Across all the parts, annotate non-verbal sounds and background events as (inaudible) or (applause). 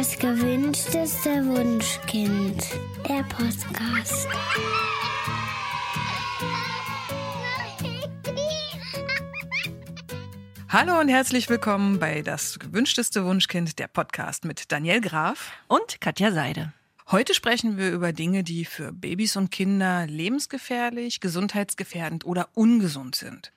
Das gewünschteste Wunschkind. Der Podcast. Hallo und herzlich willkommen bei Das gewünschteste Wunschkind, der Podcast mit Daniel Graf und Katja Seide. Heute sprechen wir über Dinge, die für Babys und Kinder lebensgefährlich, gesundheitsgefährdend oder ungesund sind.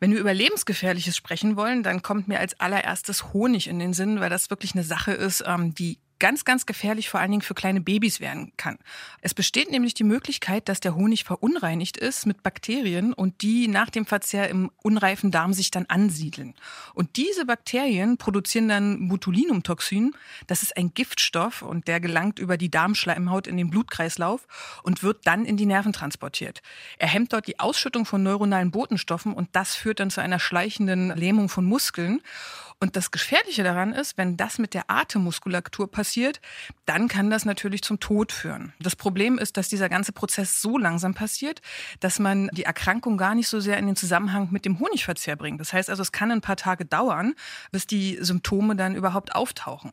Wenn wir über Lebensgefährliches sprechen wollen, dann kommt mir als allererstes Honig in den Sinn, weil das wirklich eine Sache ist, ähm, die ganz, ganz gefährlich vor allen Dingen für kleine Babys werden kann. Es besteht nämlich die Möglichkeit, dass der Honig verunreinigt ist mit Bakterien und die nach dem Verzehr im unreifen Darm sich dann ansiedeln. Und diese Bakterien produzieren dann Botulinumtoxin. Das ist ein Giftstoff und der gelangt über die Darmschleimhaut in den Blutkreislauf und wird dann in die Nerven transportiert. Er hemmt dort die Ausschüttung von neuronalen Botenstoffen und das führt dann zu einer schleichenden Lähmung von Muskeln. Und das Gefährliche daran ist, wenn das mit der Atemmuskulatur passiert, dann kann das natürlich zum Tod führen. Das Problem ist, dass dieser ganze Prozess so langsam passiert, dass man die Erkrankung gar nicht so sehr in den Zusammenhang mit dem Honigverzehr bringt. Das heißt also, es kann ein paar Tage dauern, bis die Symptome dann überhaupt auftauchen.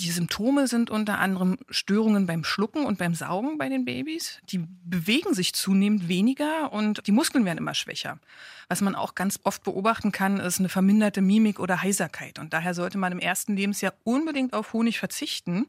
Die Symptome sind unter anderem Störungen beim Schlucken und beim Saugen bei den Babys. Die bewegen sich zunehmend weniger und die Muskeln werden immer schwächer. Was man auch ganz oft beobachten kann, ist eine verminderte Mimik oder Heiserkeit. Und daher sollte man im ersten Lebensjahr unbedingt auf Honig verzichten.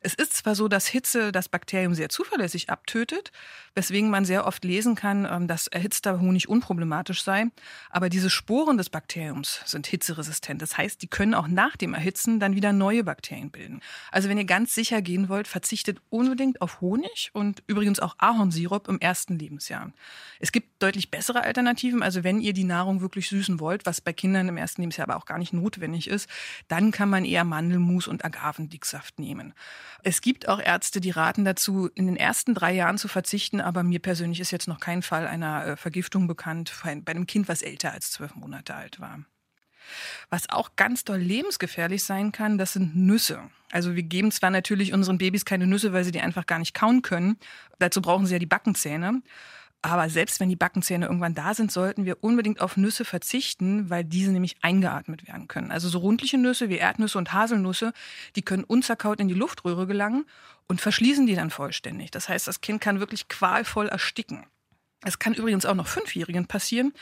Es ist zwar so, dass Hitze das Bakterium sehr zuverlässig abtötet, weswegen man sehr oft lesen kann, ähm, dass erhitzter Honig unproblematisch sei. Aber diese Sporen des Bakteriums sind hitzeresistent. Das heißt, die können auch nach dem Erhitzen dann wieder neue Bakterien bilden. Also wenn ihr ganz sicher gehen wollt, verzichtet unbedingt auf Honig und übrigens auch Ahornsirup im ersten Lebensjahr. Es gibt deutlich bessere Alternativen. Also wenn wenn ihr die Nahrung wirklich süßen wollt, was bei Kindern im ersten Lebensjahr aber auch gar nicht notwendig ist, dann kann man eher Mandelmus und Agavendicksaft nehmen. Es gibt auch Ärzte, die raten dazu, in den ersten drei Jahren zu verzichten, aber mir persönlich ist jetzt noch kein Fall einer äh, Vergiftung bekannt bei einem Kind, was älter als zwölf Monate alt war. Was auch ganz doll lebensgefährlich sein kann, das sind Nüsse. Also wir geben zwar natürlich unseren Babys keine Nüsse, weil sie die einfach gar nicht kauen können. Dazu brauchen sie ja die Backenzähne. Aber selbst wenn die Backenzähne irgendwann da sind, sollten wir unbedingt auf Nüsse verzichten, weil diese nämlich eingeatmet werden können. Also so rundliche Nüsse wie Erdnüsse und Haselnüsse, die können unzerkaut in die Luftröhre gelangen und verschließen die dann vollständig. Das heißt, das Kind kann wirklich qualvoll ersticken. Es kann übrigens auch noch Fünfjährigen passieren,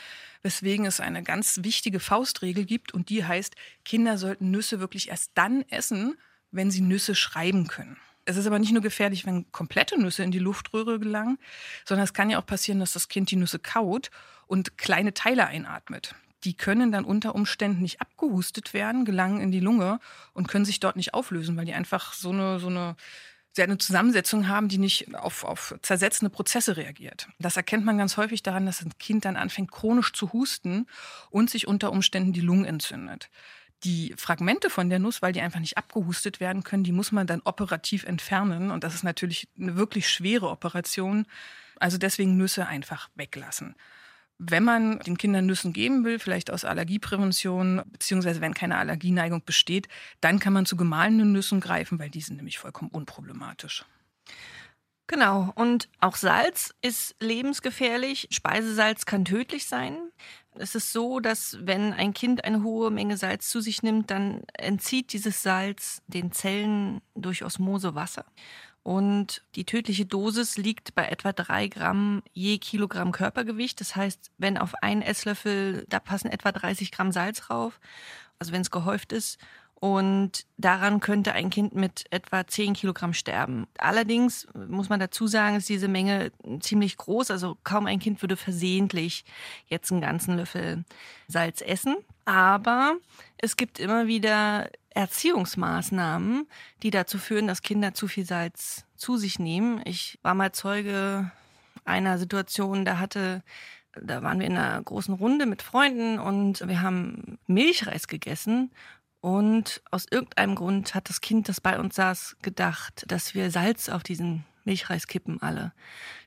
weswegen es eine ganz wichtige Faustregel gibt und die heißt, Kinder sollten Nüsse wirklich erst dann essen, wenn sie Nüsse schreiben können. Es ist aber nicht nur gefährlich, wenn komplette Nüsse in die Luftröhre gelangen, sondern es kann ja auch passieren, dass das Kind die Nüsse kaut und kleine Teile einatmet. Die können dann unter Umständen nicht abgehustet werden, gelangen in die Lunge und können sich dort nicht auflösen, weil die einfach so eine, so eine, sehr eine Zusammensetzung haben, die nicht auf, auf zersetzende Prozesse reagiert. Das erkennt man ganz häufig daran, dass ein Kind dann anfängt, chronisch zu husten und sich unter Umständen die Lungen entzündet die Fragmente von der Nuss, weil die einfach nicht abgehustet werden können, die muss man dann operativ entfernen. Und das ist natürlich eine wirklich schwere Operation. Also deswegen Nüsse einfach weglassen. Wenn man den Kindern Nüssen geben will, vielleicht aus Allergieprävention, beziehungsweise wenn keine Allergieneigung besteht, dann kann man zu gemahlenen Nüssen greifen, weil die sind nämlich vollkommen unproblematisch. Genau, und auch Salz ist lebensgefährlich. Speisesalz kann tödlich sein. Es ist so, dass wenn ein Kind eine hohe Menge Salz zu sich nimmt, dann entzieht dieses Salz den Zellen durch Osmose Wasser. Und die tödliche Dosis liegt bei etwa drei Gramm je Kilogramm Körpergewicht. Das heißt, wenn auf einen Esslöffel, da passen etwa 30 Gramm Salz drauf. Also wenn es gehäuft ist. Und daran könnte ein Kind mit etwa 10 Kilogramm sterben. Allerdings muss man dazu sagen, ist diese Menge ziemlich groß. Also kaum ein Kind würde versehentlich jetzt einen ganzen Löffel Salz essen. Aber es gibt immer wieder Erziehungsmaßnahmen, die dazu führen, dass Kinder zu viel Salz zu sich nehmen. Ich war mal Zeuge einer Situation, da hatte da waren wir in einer großen Runde mit Freunden und wir haben Milchreis gegessen und aus irgendeinem Grund hat das Kind, das bei uns saß, gedacht, dass wir Salz auf diesen Milchreis kippen alle,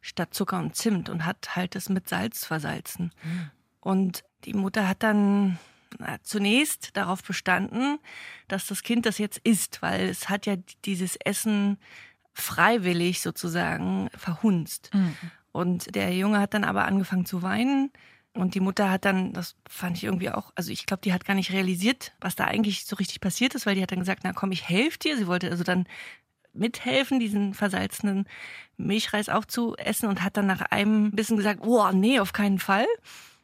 statt Zucker und Zimt und hat halt es mit Salz versalzen. Mhm. Und die Mutter hat dann na, zunächst darauf bestanden, dass das Kind das jetzt isst, weil es hat ja dieses Essen freiwillig sozusagen verhunzt. Mhm. Und der Junge hat dann aber angefangen zu weinen Und die Mutter hat dann, das fand ich irgendwie auch, also ich glaube, die hat gar nicht realisiert, was da eigentlich so richtig passiert ist, weil die hat dann gesagt, na komm, ich helfe dir. Sie wollte also dann mithelfen, diesen versalzenen Milchreis aufzuessen und hat dann nach einem bisschen gesagt, oh nee, auf keinen Fall.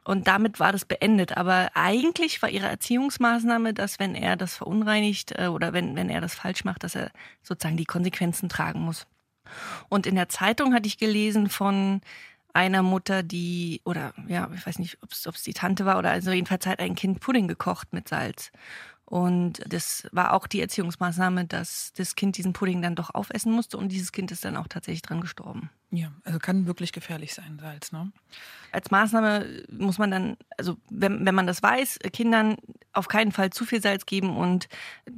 Und damit war das beendet. Aber eigentlich war ihre Erziehungsmaßnahme, dass wenn er das verunreinigt äh, oder wenn, wenn er das falsch macht, dass er sozusagen die Konsequenzen tragen muss. Und in der Zeitung hatte ich gelesen von einer Mutter, die, oder ja, ich weiß nicht, ob es die Tante war, oder also jedenfalls hat ein Kind Pudding gekocht mit Salz. Und das war auch die Erziehungsmaßnahme, dass das Kind diesen Pudding dann doch aufessen musste und dieses Kind ist dann auch tatsächlich dran gestorben. Ja, also kann wirklich gefährlich sein, Salz, ne? Als Maßnahme muss man dann, also wenn, wenn man das weiß, Kindern auf keinen Fall zu viel Salz geben und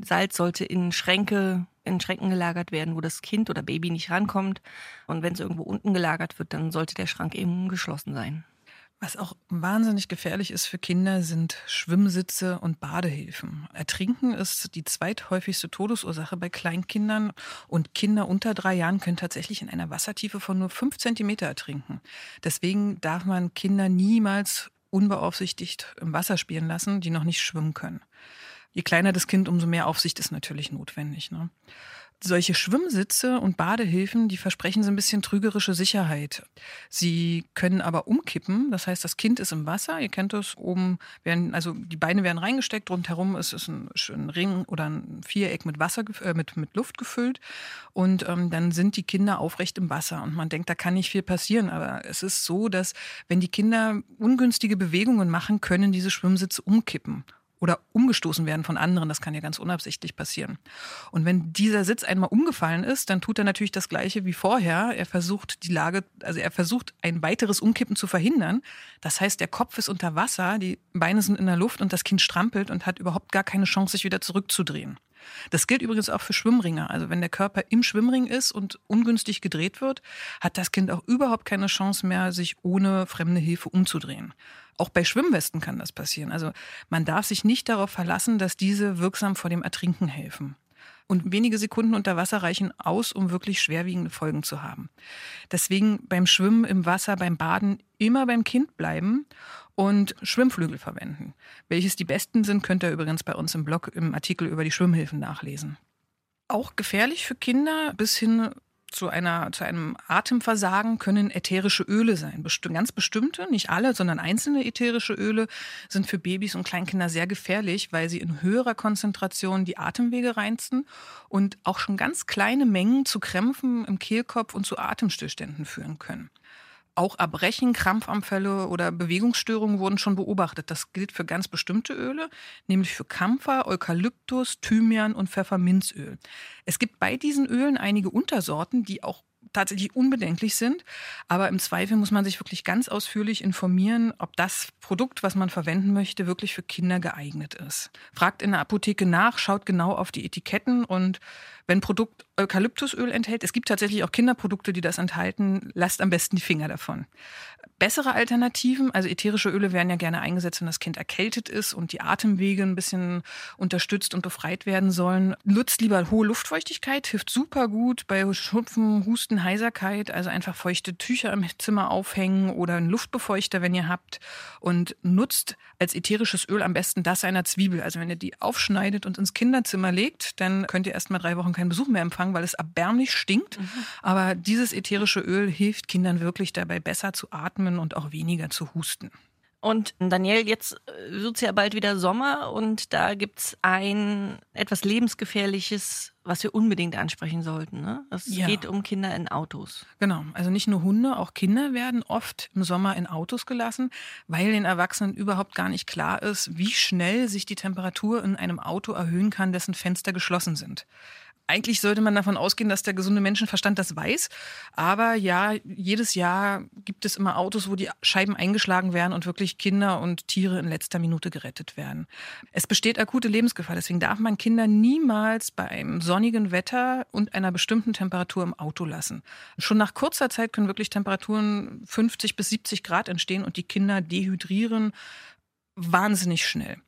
Salz sollte in Schränke, in Schränken gelagert werden, wo das Kind oder Baby nicht rankommt. Und wenn es irgendwo unten gelagert wird, dann sollte der Schrank eben geschlossen sein. Was auch wahnsinnig gefährlich ist für Kinder, sind Schwimmsitze und Badehilfen. Ertrinken ist die zweithäufigste Todesursache bei Kleinkindern und Kinder unter drei Jahren können tatsächlich in einer Wassertiefe von nur fünf Zentimeter ertrinken. Deswegen darf man Kinder niemals unbeaufsichtigt im Wasser spielen lassen, die noch nicht schwimmen können. Je kleiner das Kind, umso mehr Aufsicht ist natürlich notwendig. Ne? solche Schwimmsitze und Badehilfen, die versprechen so ein bisschen trügerische Sicherheit. Sie können aber umkippen, das heißt, das Kind ist im Wasser, ihr kennt das, oben werden, also die Beine werden reingesteckt, rundherum ist es ein, ein Ring oder ein Viereck mit Wasser, äh, mit, mit Luft gefüllt und ähm, dann sind die Kinder aufrecht im Wasser und man denkt, da kann nicht viel passieren, aber es ist so, dass wenn die Kinder ungünstige Bewegungen machen, können diese Schwimmsitze umkippen oder umgestoßen werden von anderen. Das kann ja ganz unabsichtlich passieren. Und wenn dieser Sitz einmal umgefallen ist, dann tut er natürlich das Gleiche wie vorher. Er versucht die Lage, also er versucht ein weiteres Umkippen zu verhindern. Das heißt, der Kopf ist unter Wasser, die Beine sind in der Luft und das Kind strampelt und hat überhaupt gar keine Chance, sich wieder zurückzudrehen. Das gilt übrigens auch für Schwimmringe. Also wenn der Körper im Schwimmring ist und ungünstig gedreht wird, hat das Kind auch überhaupt keine Chance mehr, sich ohne fremde Hilfe umzudrehen. Auch bei Schwimmwesten kann das passieren. Also man darf sich nicht darauf verlassen, dass diese wirksam vor dem Ertrinken helfen. Und wenige Sekunden unter Wasser reichen aus, um wirklich schwerwiegende Folgen zu haben. Deswegen beim Schwimmen im Wasser, beim Baden immer beim Kind bleiben und Schwimmflügel verwenden. Welches die besten sind, könnt ihr übrigens bei uns im Blog im Artikel über die Schwimmhilfen nachlesen. Auch gefährlich für Kinder bis hin zu, einer, zu einem Atemversagen können ätherische Öle sein. Besti ganz bestimmte, nicht alle, sondern einzelne ätherische Öle sind für Babys und Kleinkinder sehr gefährlich, weil sie in höherer Konzentration die Atemwege reizen und auch schon ganz kleine Mengen zu Krämpfen im Kehlkopf und zu Atemstillständen führen können. Auch Erbrechen, Krampfanfälle oder Bewegungsstörungen wurden schon beobachtet. Das gilt für ganz bestimmte Öle, nämlich für Kampfer, Eukalyptus, Thymian und Pfefferminzöl. Es gibt bei diesen Ölen einige Untersorten, die auch tatsächlich unbedenklich sind. Aber im Zweifel muss man sich wirklich ganz ausführlich informieren, ob das Produkt, was man verwenden möchte, wirklich für Kinder geeignet ist. Fragt in der Apotheke nach, schaut genau auf die Etiketten und wenn Produkt Eukalyptusöl enthält, es gibt tatsächlich auch Kinderprodukte, die das enthalten, lasst am besten die Finger davon bessere Alternativen. Also ätherische Öle werden ja gerne eingesetzt, wenn das Kind erkältet ist und die Atemwege ein bisschen unterstützt und befreit werden sollen. Nutzt lieber hohe Luftfeuchtigkeit, hilft super gut bei Schnupfen, Husten, Heiserkeit. Also einfach feuchte Tücher im Zimmer aufhängen oder einen Luftbefeuchter, wenn ihr habt. Und nutzt als ätherisches Öl am besten das einer Zwiebel. Also wenn ihr die aufschneidet und ins Kinderzimmer legt, dann könnt ihr erst mal drei Wochen keinen Besuch mehr empfangen, weil es erbärmlich stinkt. Mhm. Aber dieses ätherische Öl hilft Kindern wirklich dabei, besser zu atmen atmen und auch weniger zu husten. Und Daniel, jetzt äh, wird es ja bald wieder Sommer und da gibt es ein etwas lebensgefährliches, was wir unbedingt ansprechen sollten. Ne? Es ja. geht um Kinder in Autos. Genau, also nicht nur Hunde, auch Kinder werden oft im Sommer in Autos gelassen, weil den Erwachsenen überhaupt gar nicht klar ist, wie schnell sich die Temperatur in einem Auto erhöhen kann, dessen Fenster geschlossen sind. Eigentlich sollte man davon ausgehen, dass der gesunde Menschenverstand das weiß. Aber ja, jedes Jahr gibt es immer Autos, wo die Scheiben eingeschlagen werden und wirklich Kinder und Tiere in letzter Minute gerettet werden. Es besteht akute Lebensgefahr. Deswegen darf man Kinder niemals bei einem sonnigen Wetter und einer bestimmten Temperatur im Auto lassen. Schon nach kurzer Zeit können wirklich Temperaturen 50 bis 70 Grad entstehen und die Kinder dehydrieren wahnsinnig schnell.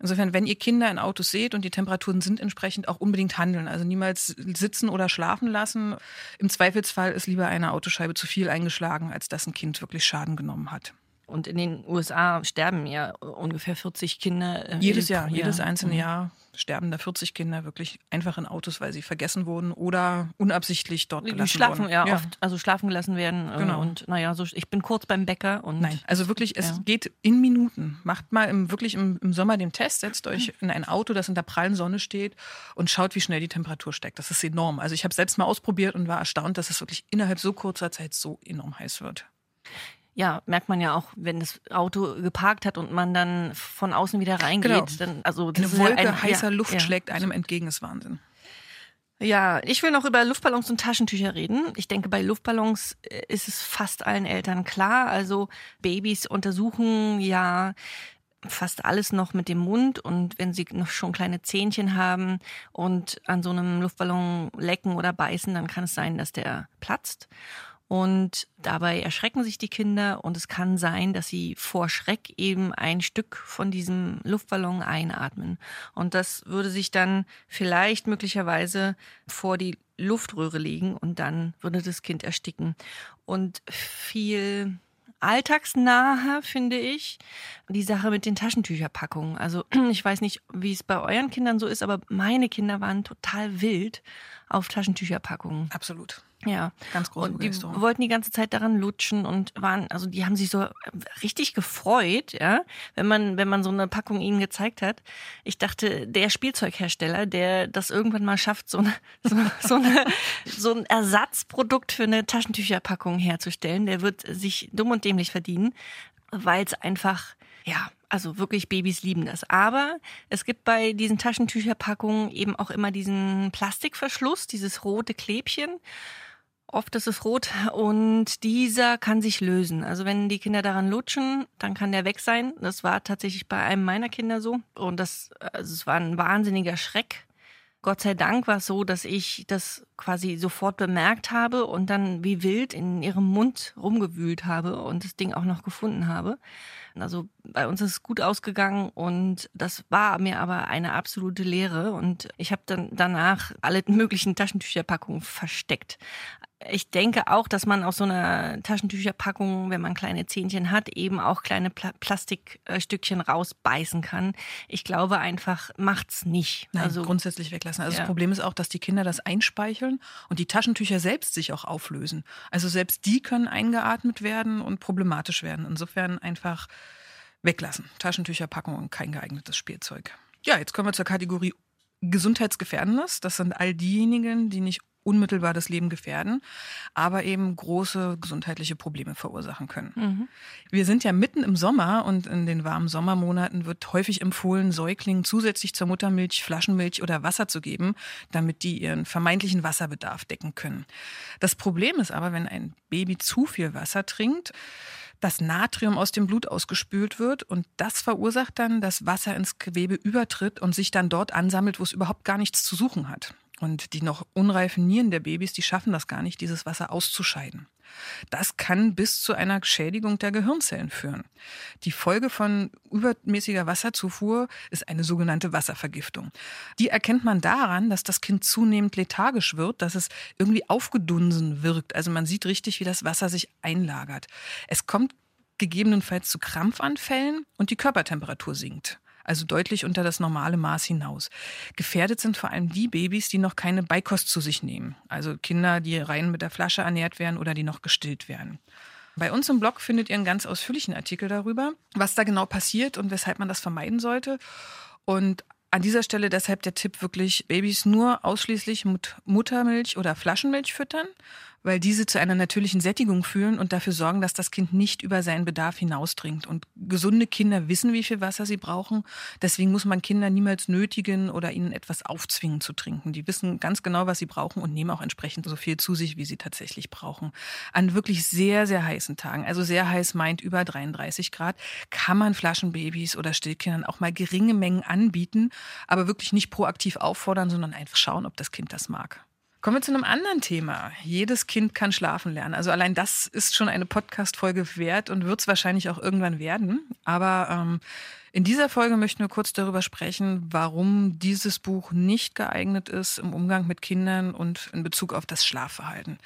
Insofern, wenn ihr Kinder in Autos seht und die Temperaturen sind entsprechend, auch unbedingt handeln. Also niemals sitzen oder schlafen lassen. Im Zweifelsfall ist lieber eine Autoscheibe zu viel eingeschlagen, als dass ein Kind wirklich Schaden genommen hat. Und in den USA sterben ja ungefähr 40 Kinder. Äh, jedes Jahr, ja. jedes einzelne mhm. Jahr sterben da 40 Kinder wirklich einfach in Autos, weil sie vergessen wurden oder unabsichtlich dort gelassen die schlafen, wurden. Ja, ja, oft, also schlafen gelassen werden. Äh, genau. Und naja, so, ich bin kurz beim Bäcker und. Nein, also wirklich, es ja. geht in Minuten. Macht mal im, wirklich im, im Sommer den Test, setzt euch in ein Auto, das in der prallen Sonne steht und schaut, wie schnell die Temperatur steigt. Das ist enorm. Also ich habe selbst mal ausprobiert und war erstaunt, dass es wirklich innerhalb so kurzer Zeit so enorm heiß wird ja, merkt man ja auch, wenn das Auto geparkt hat und man dann von außen wieder reingeht. Genau. Dann, also Eine Wolke ein, heißer ja, Luft ja. schlägt einem entgegen, ist Wahnsinn. Ja, ich will noch über Luftballons und Taschentücher reden. Ich denke, bei Luftballons äh, ist es fast allen Eltern klar. Also Babys untersuchen ja fast alles noch mit dem Mund und wenn sie noch schon kleine Zähnchen haben und an so einem Luftballon lecken oder beißen, dann kann es sein, dass der platzt. Und dabei erschrecken sich die Kinder und es kann sein, dass sie vor Schreck eben ein Stück von diesem Luftballon einatmen. Und das würde sich dann vielleicht möglicherweise vor die Luftröhre legen und dann würde das Kind ersticken. Und viel alltagsnaher, finde ich, die Sache mit den Taschentücherpackungen. Also (clears throat) ich weiß nicht, wie es bei euren Kindern so ist, aber meine Kinder waren total wild auf Taschentücherpackungen. Absolut. Ja, ganz groß. Und die wollten die ganze Zeit daran lutschen und waren, also die haben sich so richtig gefreut, ja, wenn man, wenn man so eine Packung ihnen gezeigt hat. Ich dachte, der Spielzeughersteller, der das irgendwann mal schafft, so, eine, (laughs) so, so, eine, so ein Ersatzprodukt für eine Taschentücherpackung herzustellen, der wird sich dumm und dämlich verdienen, weil es einfach, ja, also wirklich Babys lieben das. Aber es gibt bei diesen Taschentücherpackungen eben auch immer diesen Plastikverschluss, dieses rote Klebchen. Oft ist es rot und dieser kann sich lösen. Also wenn die Kinder daran lutschen, dann kann der weg sein. Das war tatsächlich bei einem meiner Kinder so. Und das, also es war ein wahnsinniger Schreck. Gott sei Dank war es so, dass ich das quasi sofort bemerkt habe und dann wie wild in ihrem Mund rumgewühlt habe und das Ding auch noch gefunden habe. Also bei uns ist es gut ausgegangen und das war mir aber eine absolute Lehre und ich habe dann danach alle (laughs) möglichen Taschentücherpackungen versteckt. Ich denke auch, dass man aus so einer Taschentücherpackung, wenn man kleine Zähnchen hat, eben auch kleine Pla Plastikstückchen rausbeißen kann. Ich glaube einfach, macht's nicht. Nein, also grundsätzlich weglassen. Also ja. das Problem ist auch, dass die Kinder das einspeicheln und die Taschentücher selbst sich auch auflösen. Also selbst die können eingeatmet werden und problematisch werden. Insofern einfach weglassen. Taschentücherpackung und kein geeignetes Spielzeug. Ja, jetzt kommen wir zur Kategorie Gesundheitsgefährdendes. Das sind all diejenigen, die nicht unmittelbar das Leben gefährden, aber eben große gesundheitliche Probleme verursachen können. Mhm. Wir sind ja mitten im Sommer und in den warmen Sommermonaten wird häufig empfohlen, Säuglingen zusätzlich zur Muttermilch Flaschenmilch oder Wasser zu geben, damit die ihren vermeintlichen Wasserbedarf decken können. Das Problem ist aber, wenn ein Baby zu viel Wasser trinkt, das Natrium aus dem Blut ausgespült wird und das verursacht dann, dass Wasser ins Gewebe übertritt und sich dann dort ansammelt, wo es überhaupt gar nichts zu suchen hat. Und die noch unreifen Nieren der Babys, die schaffen das gar nicht, dieses Wasser auszuscheiden. Das kann bis zu einer Schädigung der Gehirnzellen führen. Die Folge von übermäßiger Wasserzufuhr ist eine sogenannte Wasservergiftung. Die erkennt man daran, dass das Kind zunehmend lethargisch wird, dass es irgendwie aufgedunsen wirkt. Also man sieht richtig, wie das Wasser sich einlagert. Es kommt gegebenenfalls zu Krampfanfällen und die Körpertemperatur sinkt also deutlich unter das normale Maß hinaus. Gefährdet sind vor allem die Babys, die noch keine Beikost zu sich nehmen, also Kinder, die rein mit der Flasche ernährt werden oder die noch gestillt werden. Bei uns im Blog findet ihr einen ganz ausführlichen Artikel darüber, was da genau passiert und weshalb man das vermeiden sollte. Und an dieser Stelle deshalb der Tipp wirklich, Babys nur ausschließlich mit Muttermilch oder Flaschenmilch füttern weil diese zu einer natürlichen Sättigung führen und dafür sorgen, dass das Kind nicht über seinen Bedarf hinausdringt. Und gesunde Kinder wissen, wie viel Wasser sie brauchen. Deswegen muss man Kinder niemals nötigen oder ihnen etwas aufzwingen zu trinken. Die wissen ganz genau, was sie brauchen und nehmen auch entsprechend so viel zu sich, wie sie tatsächlich brauchen. An wirklich sehr, sehr heißen Tagen, also sehr heiß meint über 33 Grad, kann man Flaschenbabys oder Stillkindern auch mal geringe Mengen anbieten, aber wirklich nicht proaktiv auffordern, sondern einfach schauen, ob das Kind das mag. Kommen wir zu einem anderen Thema. Jedes Kind kann schlafen lernen. Also allein das ist schon eine Podcast-Folge wert und wird es wahrscheinlich auch irgendwann werden. Aber ähm, In dieser Folge möchten wir kurz darüber sprechen, warum dieses Buch nicht geeignet ist im Umgang mit Kindern und in Bezug auf das Schlafverhalten.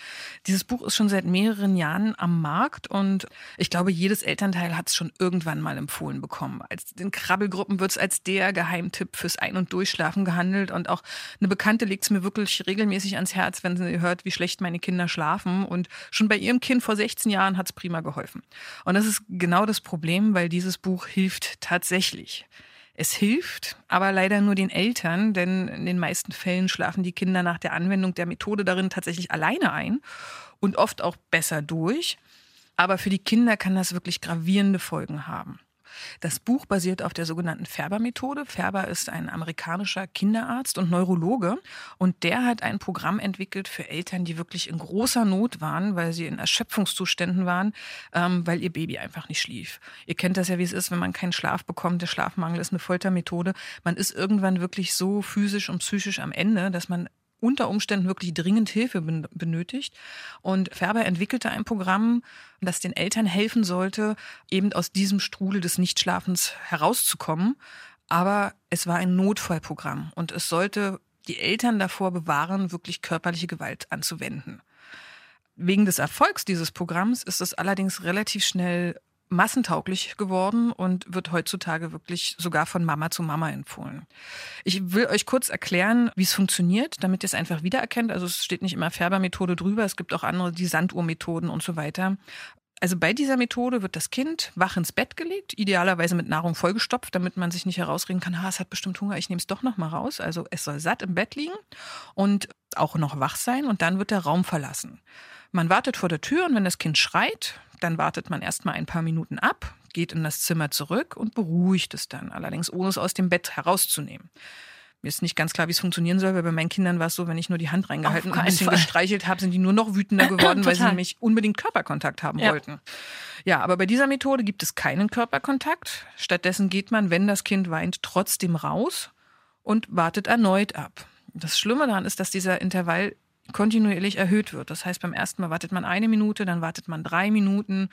Dieses Buch ist schon seit mehreren Jahren am Markt und ich glaube, jedes Elternteil hat es schon irgendwann mal empfohlen bekommen. Als in Krabbelgruppen wird es als der Geheimtipp fürs Ein- und Durchschlafen gehandelt und auch eine Bekannte legt es mir wirklich regelmäßig ans Herz, wenn sie hört, wie schlecht meine Kinder schlafen und schon bei ihrem Kind vor 16 Jahren hat es prima geholfen. Und das ist genau das Problem, weil dieses Buch hilft tatsächlich tatsächlich. Es hilft, aber leider nur den Eltern, denn in den meisten Fällen schlafen die Kinder nach der Anwendung der Methode darin tatsächlich alleine ein und oft auch besser durch. Aber für die Kinder kann das wirklich gravierende Folgen haben. Das Buch basiert auf der sogenannten Färber-Methode. Färber ist ein amerikanischer Kinderarzt und Neurologe und der hat ein Programm entwickelt für Eltern, die wirklich in großer Not waren, weil sie in Erschöpfungszuständen waren, ähm, weil ihr Baby einfach nicht schlief. Ihr kennt das ja, wie es ist, wenn man keinen Schlaf bekommt. Der Schlafmangel ist eine Foltermethode. Man ist irgendwann wirklich so physisch und psychisch am Ende, dass man unter Umständen wirklich dringend Hilfe benötigt. Und Färber entwickelte ein Programm, das den Eltern helfen sollte, eben aus diesem Strudel des Nichtschlafens herauszukommen. Aber es war ein Notfallprogramm und es sollte die Eltern davor bewahren, wirklich körperliche Gewalt anzuwenden. Wegen des Erfolgs dieses Programms ist es allerdings relativ schnell massentauglich geworden und wird heutzutage wirklich sogar von Mama zu Mama empfohlen. Ich will euch kurz erklären, wie es funktioniert, damit ihr es einfach wiedererkennt. Also es steht nicht immer Färbermethode drüber, es gibt auch andere, die Sanduhrmethoden und so weiter. Also bei dieser Methode wird das Kind wach ins Bett gelegt, idealerweise mit Nahrung vollgestopft, damit man sich nicht herausreden kann, ha, es hat bestimmt Hunger, ich nehme es doch noch mal raus. Also es soll satt im Bett liegen und auch noch wach sein und dann wird der Raum verlassen. Man wartet vor der Tür und wenn das Kind schreit, dann wartet man erstmal ein paar Minuten ab, geht in das Zimmer zurück und beruhigt es dann, allerdings ohne es aus dem Bett herauszunehmen. Mir ist nicht ganz klar, wie es funktionieren soll, weil bei meinen Kindern war es so, wenn ich nur die Hand reingehalten und ein bisschen Fall. gestreichelt habe, sind die nur noch wütender (laughs) geworden, weil sie nämlich unbedingt Körperkontakt haben ja. wollten. Ja, aber bei dieser Methode gibt es keinen Körperkontakt. Stattdessen geht man, wenn das Kind weint, trotzdem raus und wartet erneut ab. Das Schlimme daran ist, dass dieser Intervall kontinuierlich erhöht wird. Das heißt, beim ersten Mal wartet man eine Minute, dann wartet man drei Minuten.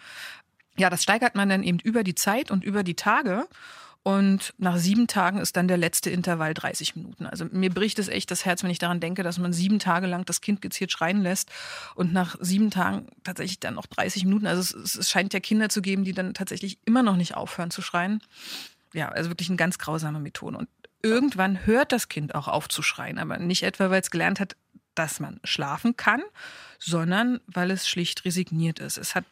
Ja, das steigert man dann eben über die Zeit und über die Tage. Und nach sieben Tagen ist dann der letzte Intervall 30 Minuten. Also mir bricht es echt das Herz, wenn ich daran denke, dass man sieben Tage lang das Kind gezielt schreien lässt und nach sieben Tagen tatsächlich dann noch 30 Minuten. Also es, es scheint ja Kinder zu geben, die dann tatsächlich immer noch nicht aufhören zu schreien. Ja, also wirklich eine ganz grausame Methode. Und irgendwann hört das Kind auch auf zu schreien, aber nicht etwa, weil es gelernt hat, dass man schlafen kann, sondern weil es schlicht resigniert ist. Es hat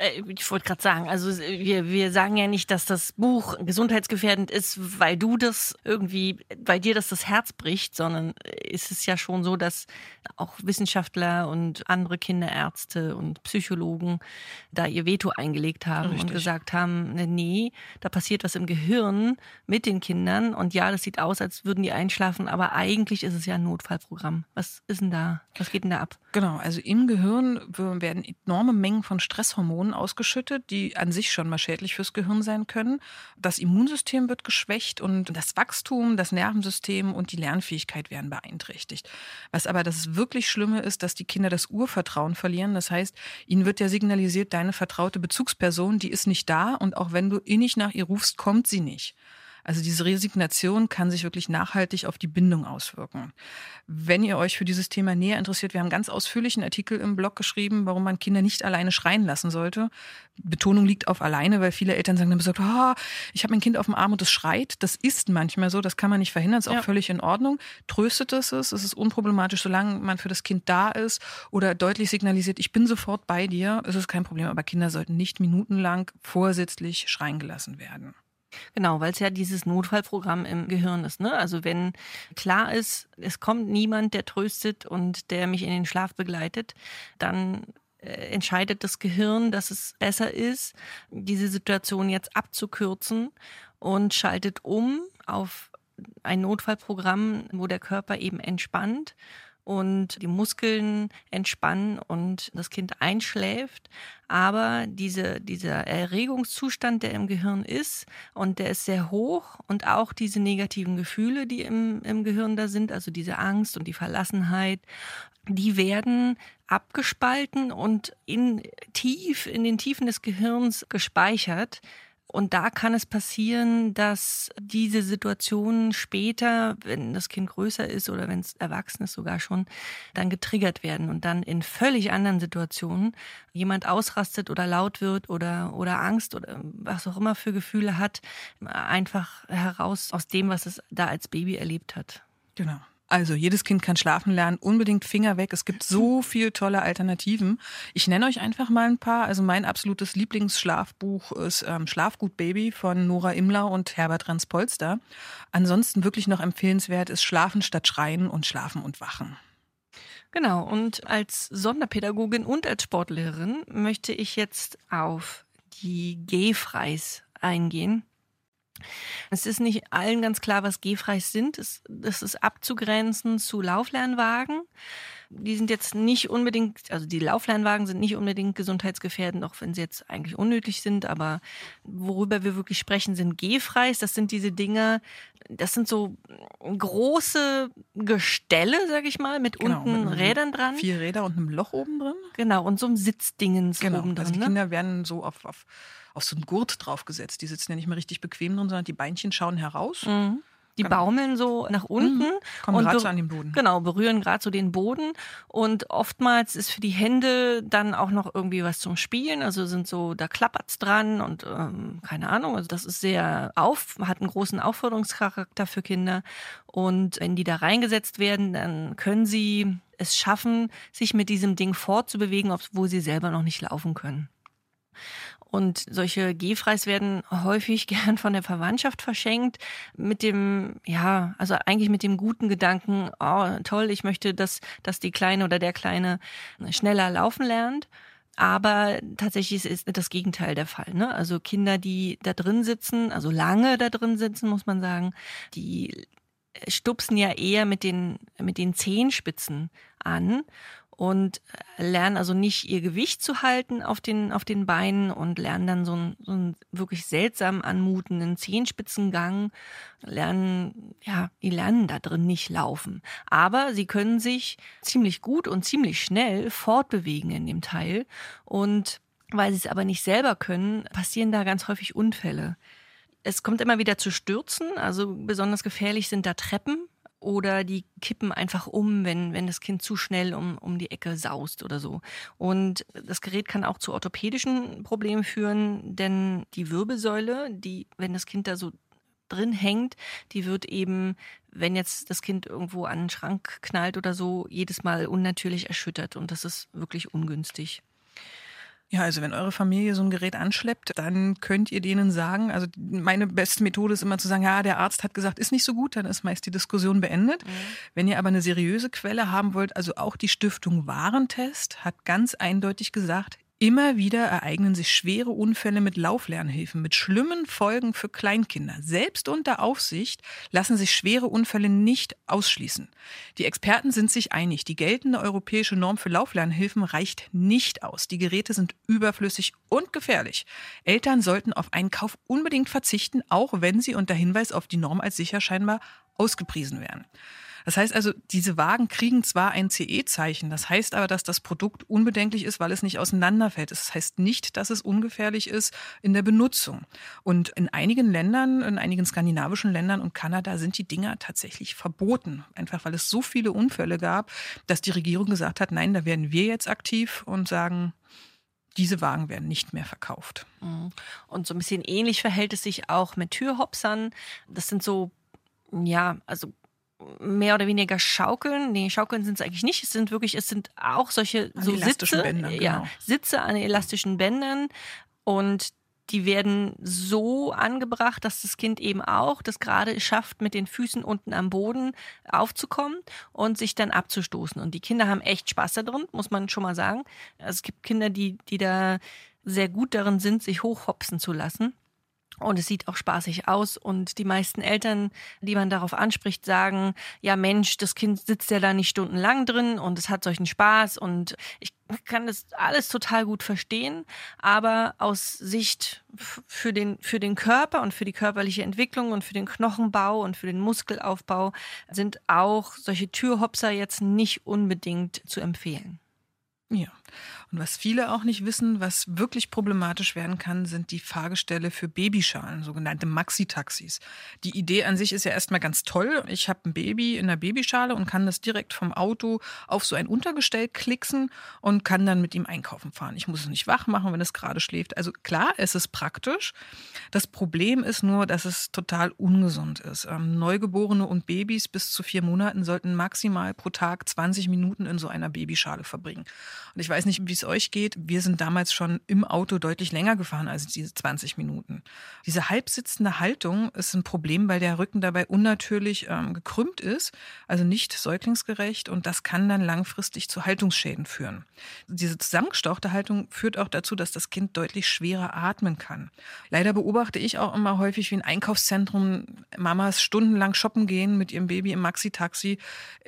ich wollte gerade sagen, also wir, wir sagen ja nicht, dass das Buch gesundheitsgefährdend ist, weil du das irgendwie, weil dir das das Herz bricht, sondern ist es ja schon so, dass auch Wissenschaftler und andere Kinderärzte und Psychologen da ihr Veto eingelegt haben Richtig. und gesagt haben, nee, da passiert was im Gehirn mit den Kindern und ja, das sieht aus, als würden die einschlafen, aber eigentlich ist es ja ein Notfallprogramm. Was ist denn da? Was geht denn da ab? Genau, also im Gehirn werden enorme Mengen von Stresshormonen Hormonen ausgeschüttet, die an sich schon mal schädlich fürs Gehirn sein können. Das Immunsystem wird geschwächt und das Wachstum, das Nervensystem und die Lernfähigkeit werden beeinträchtigt. Was aber das wirklich Schlimme ist, dass die Kinder das Urvertrauen verlieren. Das heißt, ihnen wird ja signalisiert, deine vertraute Bezugsperson, die ist nicht da und auch wenn du innig nach ihr rufst, kommt sie nicht. Also diese Resignation kann sich wirklich nachhaltig auf die Bindung auswirken. Wenn ihr euch für dieses Thema näher interessiert, wir haben ganz ausführlichen Artikel im Blog geschrieben, warum man Kinder nicht alleine schreien lassen sollte. Betonung liegt auf alleine, weil viele Eltern sagen dann besorgt, oh, ich habe mein Kind auf dem Arm und es schreit. Das ist manchmal so, das kann man nicht verhindern, ist auch völlig in Ordnung. Tröstet es es, es ist unproblematisch, solange man für das Kind da ist oder deutlich signalisiert, ich bin sofort bei dir, ist es kein Problem. Aber Kinder sollten nicht minutenlang vorsätzlich schreien gelassen werden. Genau, weil es ja dieses Notfallprogramm im Gehirn ist. Ne? Also wenn klar ist, es kommt niemand, der tröstet und der mich in den Schlaf begleitet, dann äh, entscheidet das Gehirn, dass es besser ist, diese Situation jetzt abzukürzen und schaltet um auf ein Notfallprogramm, wo der Körper eben entspannt und die Muskeln entspannen und das Kind einschläft. Aber diese, dieser Erregungszustand, der im Gehirn ist, und der ist sehr hoch und auch diese negativen Gefühle, die im, im Gehirn da sind, also diese Angst und die Verlassenheit, die werden abgespalten und in tief, in den Tiefen des Gehirns gespeichert Und da kann es passieren, dass diese Situationen später, wenn das Kind größer ist oder wenn es erwachsen ist sogar schon, dann getriggert werden und dann in völlig anderen Situationen jemand ausrastet oder laut wird oder, oder Angst oder was auch immer für Gefühle hat, einfach heraus aus dem, was es da als Baby erlebt hat. Genau. Also jedes Kind kann schlafen lernen, unbedingt Finger weg. Es gibt so viel tolle Alternativen. Ich nenne euch einfach mal ein paar. Also mein absolutes Lieblingsschlafbuch ist ähm, Schlafgut Baby von Nora Imler und Herbert Ranspolster. Ansonsten wirklich noch empfehlenswert ist Schlafen statt Schreien und Schlafen und Wachen. Genau, und als Sonderpädagogin und als Sportlehrerin möchte ich jetzt auf die Gehfreis eingehen. Es ist nicht allen ganz klar, was Gehfreis sind. Das ist abzugrenzen zu Lauflernwagen. Die sind jetzt nicht unbedingt, also die Lauflernwagen sind nicht unbedingt gesundheitsgefährdend, auch wenn sie jetzt eigentlich unnötig sind. Aber worüber wir wirklich sprechen, sind Gehfreis. Das sind diese Dinger, das sind so große Gestelle, sag ich mal, mit genau, unten mit Rädern dran. Vier Räder und einem Loch oben drin. Genau, und so einem Sitzdingens genau, oben drin. Also die ne? Kinder werden so auf, auf auf so einen Gurt draufgesetzt. Die sitzen ja nicht mehr richtig bequem drin, sondern die Beinchen schauen heraus. Mhm. Die genau. baumeln so nach unten. Mhm. Kommen gerade so an den Boden. Genau, berühren gerade so den Boden. Und oftmals ist für die Hände dann auch noch irgendwie was zum Spielen. Also sind so, da klappert's dran und ähm, keine Ahnung. Also das ist sehr auf, hat einen großen Aufforderungscharakter für Kinder. Und wenn die da reingesetzt werden, dann können sie es schaffen, sich mit diesem Ding fortzubewegen, obwohl sie selber noch nicht laufen können. Und solche Gehfreis werden häufig (laughs) gern von der Verwandtschaft verschenkt mit dem, ja, also eigentlich mit dem guten Gedanken, oh toll, ich möchte, dass, dass die Kleine oder der Kleine schneller laufen lernt. Aber tatsächlich ist das Gegenteil der Fall. Ne? Also Kinder, die da drin sitzen, also lange da drin sitzen, muss man sagen, die stupsen ja eher mit den, mit den Zehenspitzen an und lernen also nicht ihr Gewicht zu halten auf den, auf den Beinen und lernen dann so einen, so einen wirklich seltsam anmutenden Zehenspitzengang, lernen, ja, die lernen da drin nicht laufen. Aber sie können sich ziemlich gut und ziemlich schnell fortbewegen in dem Teil und weil sie es aber nicht selber können, passieren da ganz häufig Unfälle. Es kommt immer wieder zu Stürzen, also besonders gefährlich sind da Treppen, oder die kippen einfach um, wenn, wenn das Kind zu schnell um, um die Ecke saust oder so. Und das Gerät kann auch zu orthopädischen Problemen führen, denn die Wirbelsäule, die, wenn das Kind da so drin hängt, die wird eben, wenn jetzt das Kind irgendwo an den Schrank knallt oder so, jedes Mal unnatürlich erschüttert. Und das ist wirklich ungünstig. Ja, also wenn eure Familie so ein Gerät anschleppt, dann könnt ihr denen sagen, also meine beste Methode ist immer zu sagen, ja, der Arzt hat gesagt, ist nicht so gut, dann ist meist die Diskussion beendet. Mhm. Wenn ihr aber eine seriöse Quelle haben wollt, also auch die Stiftung Warentest hat ganz eindeutig gesagt, Immer wieder ereignen sich schwere Unfälle mit Lauflernhilfen mit schlimmen Folgen für Kleinkinder. Selbst unter Aufsicht lassen sich schwere Unfälle nicht ausschließen. Die Experten sind sich einig, die geltende europäische Norm für Lauflernhilfen reicht nicht aus. Die Geräte sind überflüssig und gefährlich. Eltern sollten auf einen Kauf unbedingt verzichten, auch wenn sie unter Hinweis auf die Norm als sicher scheinbar ausgepriesen werden. Das heißt also, diese Wagen kriegen zwar ein CE-Zeichen, das heißt aber, dass das Produkt unbedenklich ist, weil es nicht auseinanderfällt. Das heißt nicht, dass es ungefährlich ist in der Benutzung. Und in einigen Ländern, in einigen skandinavischen Ländern und Kanada sind die Dinger tatsächlich verboten. Einfach weil es so viele Unfälle gab, dass die Regierung gesagt hat, nein, da werden wir jetzt aktiv und sagen, diese Wagen werden nicht mehr verkauft. Mhm. Und so ein bisschen ähnlich verhält es sich auch mit Türhopsern. Das sind so, ja, also mehr oder weniger schaukeln. Nee, schaukeln sind es eigentlich nicht. Es sind wirklich, es sind auch solche an so Sitze, Bändern, genau. ja, Sitze an elastischen Bändern und die werden so angebracht, dass das Kind eben auch das gerade schafft, mit den Füßen unten am Boden aufzukommen und sich dann abzustoßen. Und die Kinder haben echt Spaß da drin, muss man schon mal sagen. Also es gibt Kinder, die, die da sehr gut darin sind, sich hochhopsen zu lassen. Und es sieht auch spaßig aus. Und die meisten Eltern, die man darauf anspricht, sagen, ja Mensch, das Kind sitzt ja da nicht stundenlang drin und es hat solchen Spaß. Und ich kann das alles total gut verstehen. Aber aus Sicht für den, für den Körper und für die körperliche Entwicklung und für den Knochenbau und für den Muskelaufbau sind auch solche Türhopser jetzt nicht unbedingt zu empfehlen. Ja. Und was viele auch nicht wissen, was wirklich problematisch werden kann, sind die Fahrgestelle für Babyschalen, sogenannte Maxi-Taxis. Die Idee an sich ist ja erstmal ganz toll. Ich habe ein Baby in der Babyschale und kann das direkt vom Auto auf so ein Untergestell klicksen und kann dann mit ihm einkaufen fahren. Ich muss es nicht wach machen, wenn es gerade schläft. Also klar, es ist praktisch. Das Problem ist nur, dass es total ungesund ist. Ähm, Neugeborene und Babys bis zu vier Monaten sollten maximal pro Tag 20 Minuten in so einer Babyschale verbringen. Und ich weiß nicht, wie es euch geht. Wir sind damals schon im Auto deutlich länger gefahren als diese 20 Minuten. Diese halbsitzende Haltung ist ein Problem, weil der Rücken dabei unnatürlich ähm, gekrümmt ist, also nicht säuglingsgerecht und das kann dann langfristig zu Haltungsschäden führen. Diese zusammengestauchte Haltung führt auch dazu, dass das Kind deutlich schwerer atmen kann. Leider beobachte ich auch immer häufig, wie ein Einkaufszentrum Mamas stundenlang shoppen gehen mit ihrem Baby im Maxi-Taxi.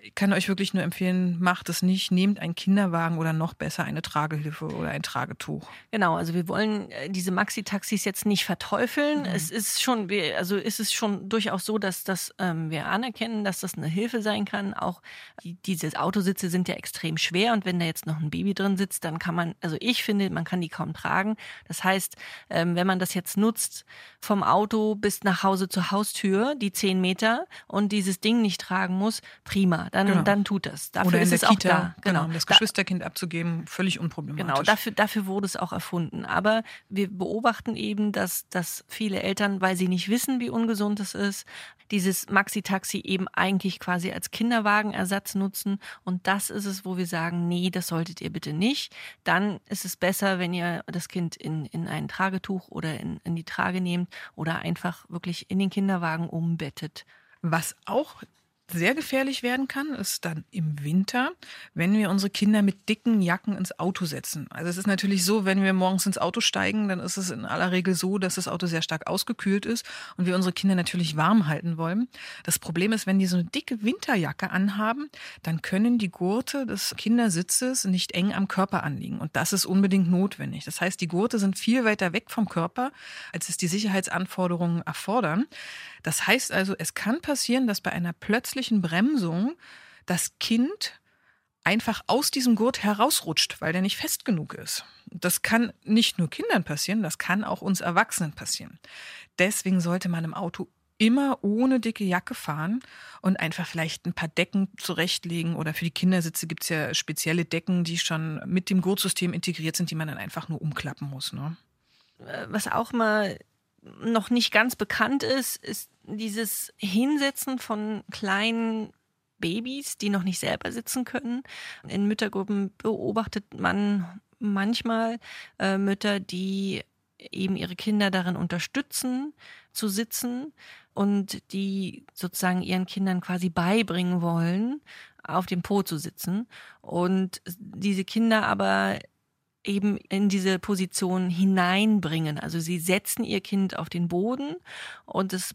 Ich kann euch wirklich nur empfehlen, macht es nicht, nehmt einen Kinderwagen oder noch besser eine Tragehilfe oder ein Tragetuch. Genau, also wir wollen äh, diese Maxi-Taxis jetzt nicht verteufeln. Mhm. Es ist schon, also ist es schon durchaus so, dass das, ähm, wir anerkennen, dass das eine Hilfe sein kann. Auch die, diese Autositze sind ja extrem schwer und wenn da jetzt noch ein Baby drin sitzt, dann kann man, also ich finde, man kann die kaum tragen. Das heißt, ähm, wenn man das jetzt nutzt, vom Auto bis nach Hause zur Haustür, die zehn Meter und dieses Ding nicht tragen muss, prima, dann, genau. dann tut das. Dafür Oder in ist der es Kita, auch da. Genau, um das Geschwisterkind abzugeben, völlig unproblematisch. Genau, dafür, dafür wurde es auch erfunden. Aber wir beobachten eben, dass, dass viele Eltern, weil sie nicht wissen, wie ungesund es ist, dieses Maxi-Taxi eben eigentlich quasi als Kinderwagenersatz nutzen. Und das ist es, wo wir sagen, nee, das solltet ihr bitte nicht. Dann ist es besser, wenn ihr das Kind in, in ein Tragetuch oder in, in die Trage nehmt oder einfach wirklich in den Kinderwagen umbettet. Was auch sehr gefährlich werden kann, ist dann im Winter, wenn wir unsere Kinder mit dicken Jacken ins Auto setzen. Also es ist natürlich so, wenn wir morgens ins Auto steigen, dann ist es in aller Regel so, dass das Auto sehr stark ausgekühlt ist und wir unsere Kinder natürlich warm halten wollen. Das Problem ist, wenn die so eine dicke Winterjacke anhaben, dann können die Gurte des Kindersitzes nicht eng am Körper anliegen und das ist unbedingt notwendig. Das heißt, die Gurte sind viel weiter weg vom Körper, als es die Sicherheitsanforderungen erfordern. Das heißt also, es kann passieren, dass bei einer plötzlichen Bremsung das Kind einfach aus diesem Gurt herausrutscht, weil der nicht fest genug ist. Das kann nicht nur Kindern passieren, das kann auch uns Erwachsenen passieren. Deswegen sollte man im Auto immer ohne dicke Jacke fahren und einfach vielleicht ein paar Decken zurechtlegen oder für die Kindersitze gibt es ja spezielle Decken, die schon mit dem Gurtsystem integriert sind, die man dann einfach nur umklappen muss. Ne? Was auch mal noch nicht ganz bekannt ist, ist dieses Hinsetzen von kleinen Babys, die noch nicht selber sitzen können. In Müttergruppen beobachtet man manchmal äh, Mütter, die eben ihre Kinder darin unterstützen, zu sitzen und die sozusagen ihren Kindern quasi beibringen wollen, auf dem Po zu sitzen. Und diese Kinder aber eben in diese Position hineinbringen. Also sie setzen ihr Kind auf den Boden und das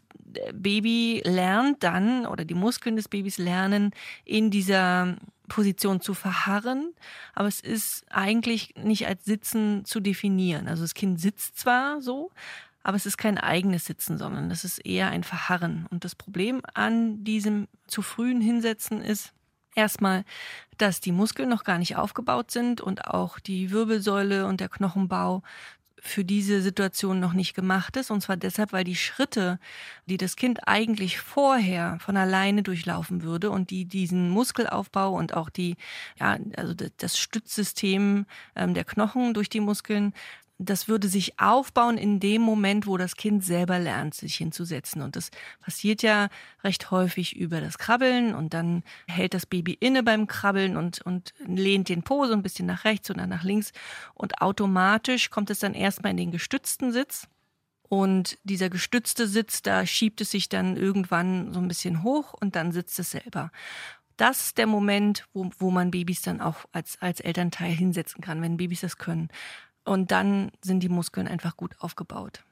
Baby lernt dann oder die Muskeln des Babys lernen in dieser Position zu verharren, aber es ist eigentlich nicht als Sitzen zu definieren. Also das Kind sitzt zwar so, aber es ist kein eigenes Sitzen, sondern es ist eher ein Verharren. Und das Problem an diesem zu frühen Hinsetzen ist, Erstmal, dass die Muskeln noch gar nicht aufgebaut sind und auch die Wirbelsäule und der Knochenbau für diese Situation noch nicht gemacht ist. Und zwar deshalb, weil die Schritte, die das Kind eigentlich vorher von alleine durchlaufen würde und die diesen Muskelaufbau und auch die, ja, also das Stützsystem ähm, der Knochen durch die Muskeln das würde sich aufbauen in dem Moment, wo das Kind selber lernt, sich hinzusetzen. Und das passiert ja recht häufig über das Krabbeln und dann hält das Baby inne beim Krabbeln und, und lehnt den Po so ein bisschen nach rechts oder nach links. Und automatisch kommt es dann erstmal in den gestützten Sitz. Und dieser gestützte Sitz, da schiebt es sich dann irgendwann so ein bisschen hoch und dann sitzt es selber das ist der Moment, wo, wo man Babys dann auch als, als Elternteil hinsetzen kann, wenn Babys das können. Und dann sind die Muskeln einfach gut aufgebaut.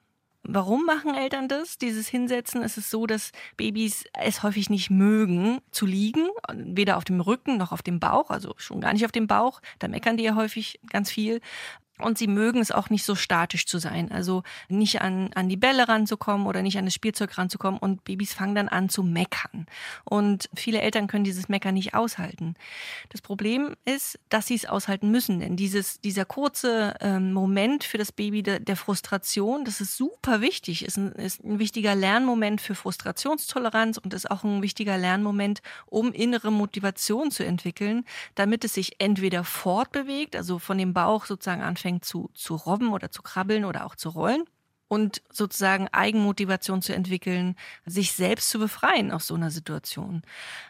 Warum machen Eltern das? Dieses Hinsetzen es ist so, dass Babys es häufig nicht mögen zu liegen, weder auf dem Rücken noch auf dem Bauch, also schon gar nicht auf dem Bauch. Da meckern die ja häufig ganz viel. Und sie mögen es auch nicht so statisch zu sein, also nicht an, an die Bälle ranzukommen oder nicht an das Spielzeug ranzukommen. Und Babys fangen dann an zu meckern. Und viele Eltern können dieses Meckern nicht aushalten. Das Problem ist, dass sie es aushalten müssen, denn dieses, dieser kurze ähm, Moment für das Baby der, der Frustration, das ist super wichtig, ist ein, ist ein wichtiger Lernmoment für Frustrationstoleranz und ist auch ein wichtiger Lernmoment, um innere Motivation zu entwickeln, damit es sich entweder fortbewegt, also von dem Bauch sozusagen anfängt, anfängt zu, zu robben oder zu krabbeln oder auch zu rollen und sozusagen Eigenmotivation zu entwickeln, sich selbst zu befreien aus so einer Situation.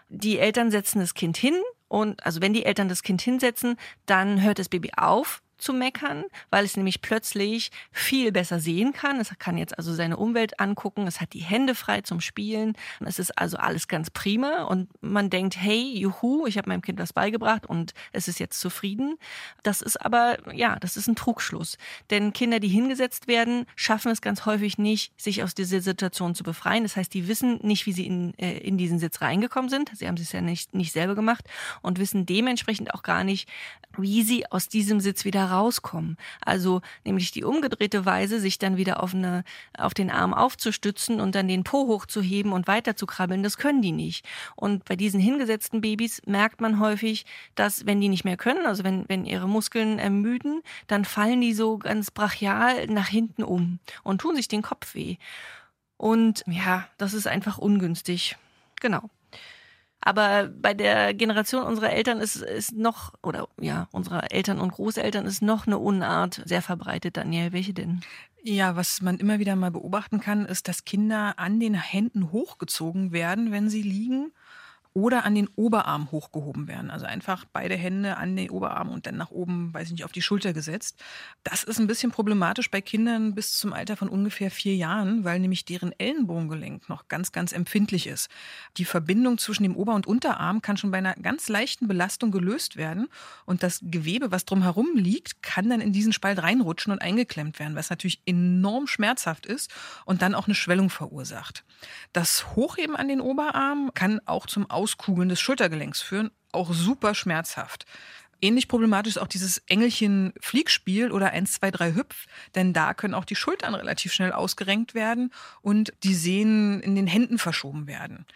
Die Eltern setzen das Kind hin und also wenn die Eltern das Kind hinsetzen, dann hört das Baby auf zu meckern, weil es nämlich plötzlich viel besser sehen kann. Es kann jetzt also seine Umwelt angucken, es hat die Hände frei zum Spielen. Es ist also alles ganz prima und man denkt, hey, juhu, ich habe meinem Kind was beigebracht und es ist jetzt zufrieden. Das ist aber, ja, das ist ein Trugschluss. Denn Kinder, die hingesetzt werden, schaffen es ganz häufig nicht, sich aus dieser Situation zu befreien. Das heißt, die wissen nicht, wie sie in, äh, in diesen Sitz reingekommen sind. Sie haben es ja nicht, nicht selber gemacht und wissen dementsprechend auch gar nicht, wie sie aus diesem Sitz wieder rauskommen. Also nämlich die umgedrehte Weise, sich dann wieder auf, eine, auf den Arm aufzustützen und dann den Po hochzuheben und weiter zu krabbeln, das können die nicht. Und bei diesen hingesetzten Babys merkt man häufig, dass wenn die nicht mehr können, also wenn, wenn ihre Muskeln ermüden, dann fallen die so ganz brachial nach hinten um und tun sich den Kopf weh. Und ja, das ist einfach ungünstig. Genau. Aber bei der Generation unserer Eltern ist, ist noch, oder ja, unserer Eltern und Großeltern ist noch eine Unart sehr verbreitet. Daniel, welche denn? Ja, was man immer wieder mal beobachten kann, ist, dass Kinder an den Händen hochgezogen werden, wenn sie liegen oder an den Oberarm hochgehoben werden. Also einfach beide Hände an den Oberarm und dann nach oben, weiß ich nicht, auf die Schulter gesetzt. Das ist ein bisschen problematisch bei Kindern bis zum Alter von ungefähr vier Jahren, weil nämlich deren Ellenbogengelenk noch ganz, ganz empfindlich ist. Die Verbindung zwischen dem Ober- und Unterarm kann schon bei einer ganz leichten Belastung gelöst werden und das Gewebe, was drumherum liegt, kann dann in diesen Spalt reinrutschen und eingeklemmt werden, was natürlich enorm schmerzhaft ist und dann auch eine Schwellung verursacht. Das Hochheben an den Oberarm kann auch zum Aus Auskugeln des Schultergelenks führen, auch super schmerzhaft. Ähnlich problematisch ist auch dieses Engelchen-Fliegspiel oder 1, 2, 3 Hüpf, denn da können auch die Schultern relativ schnell ausgerenkt werden und die Sehnen in den Händen verschoben werden.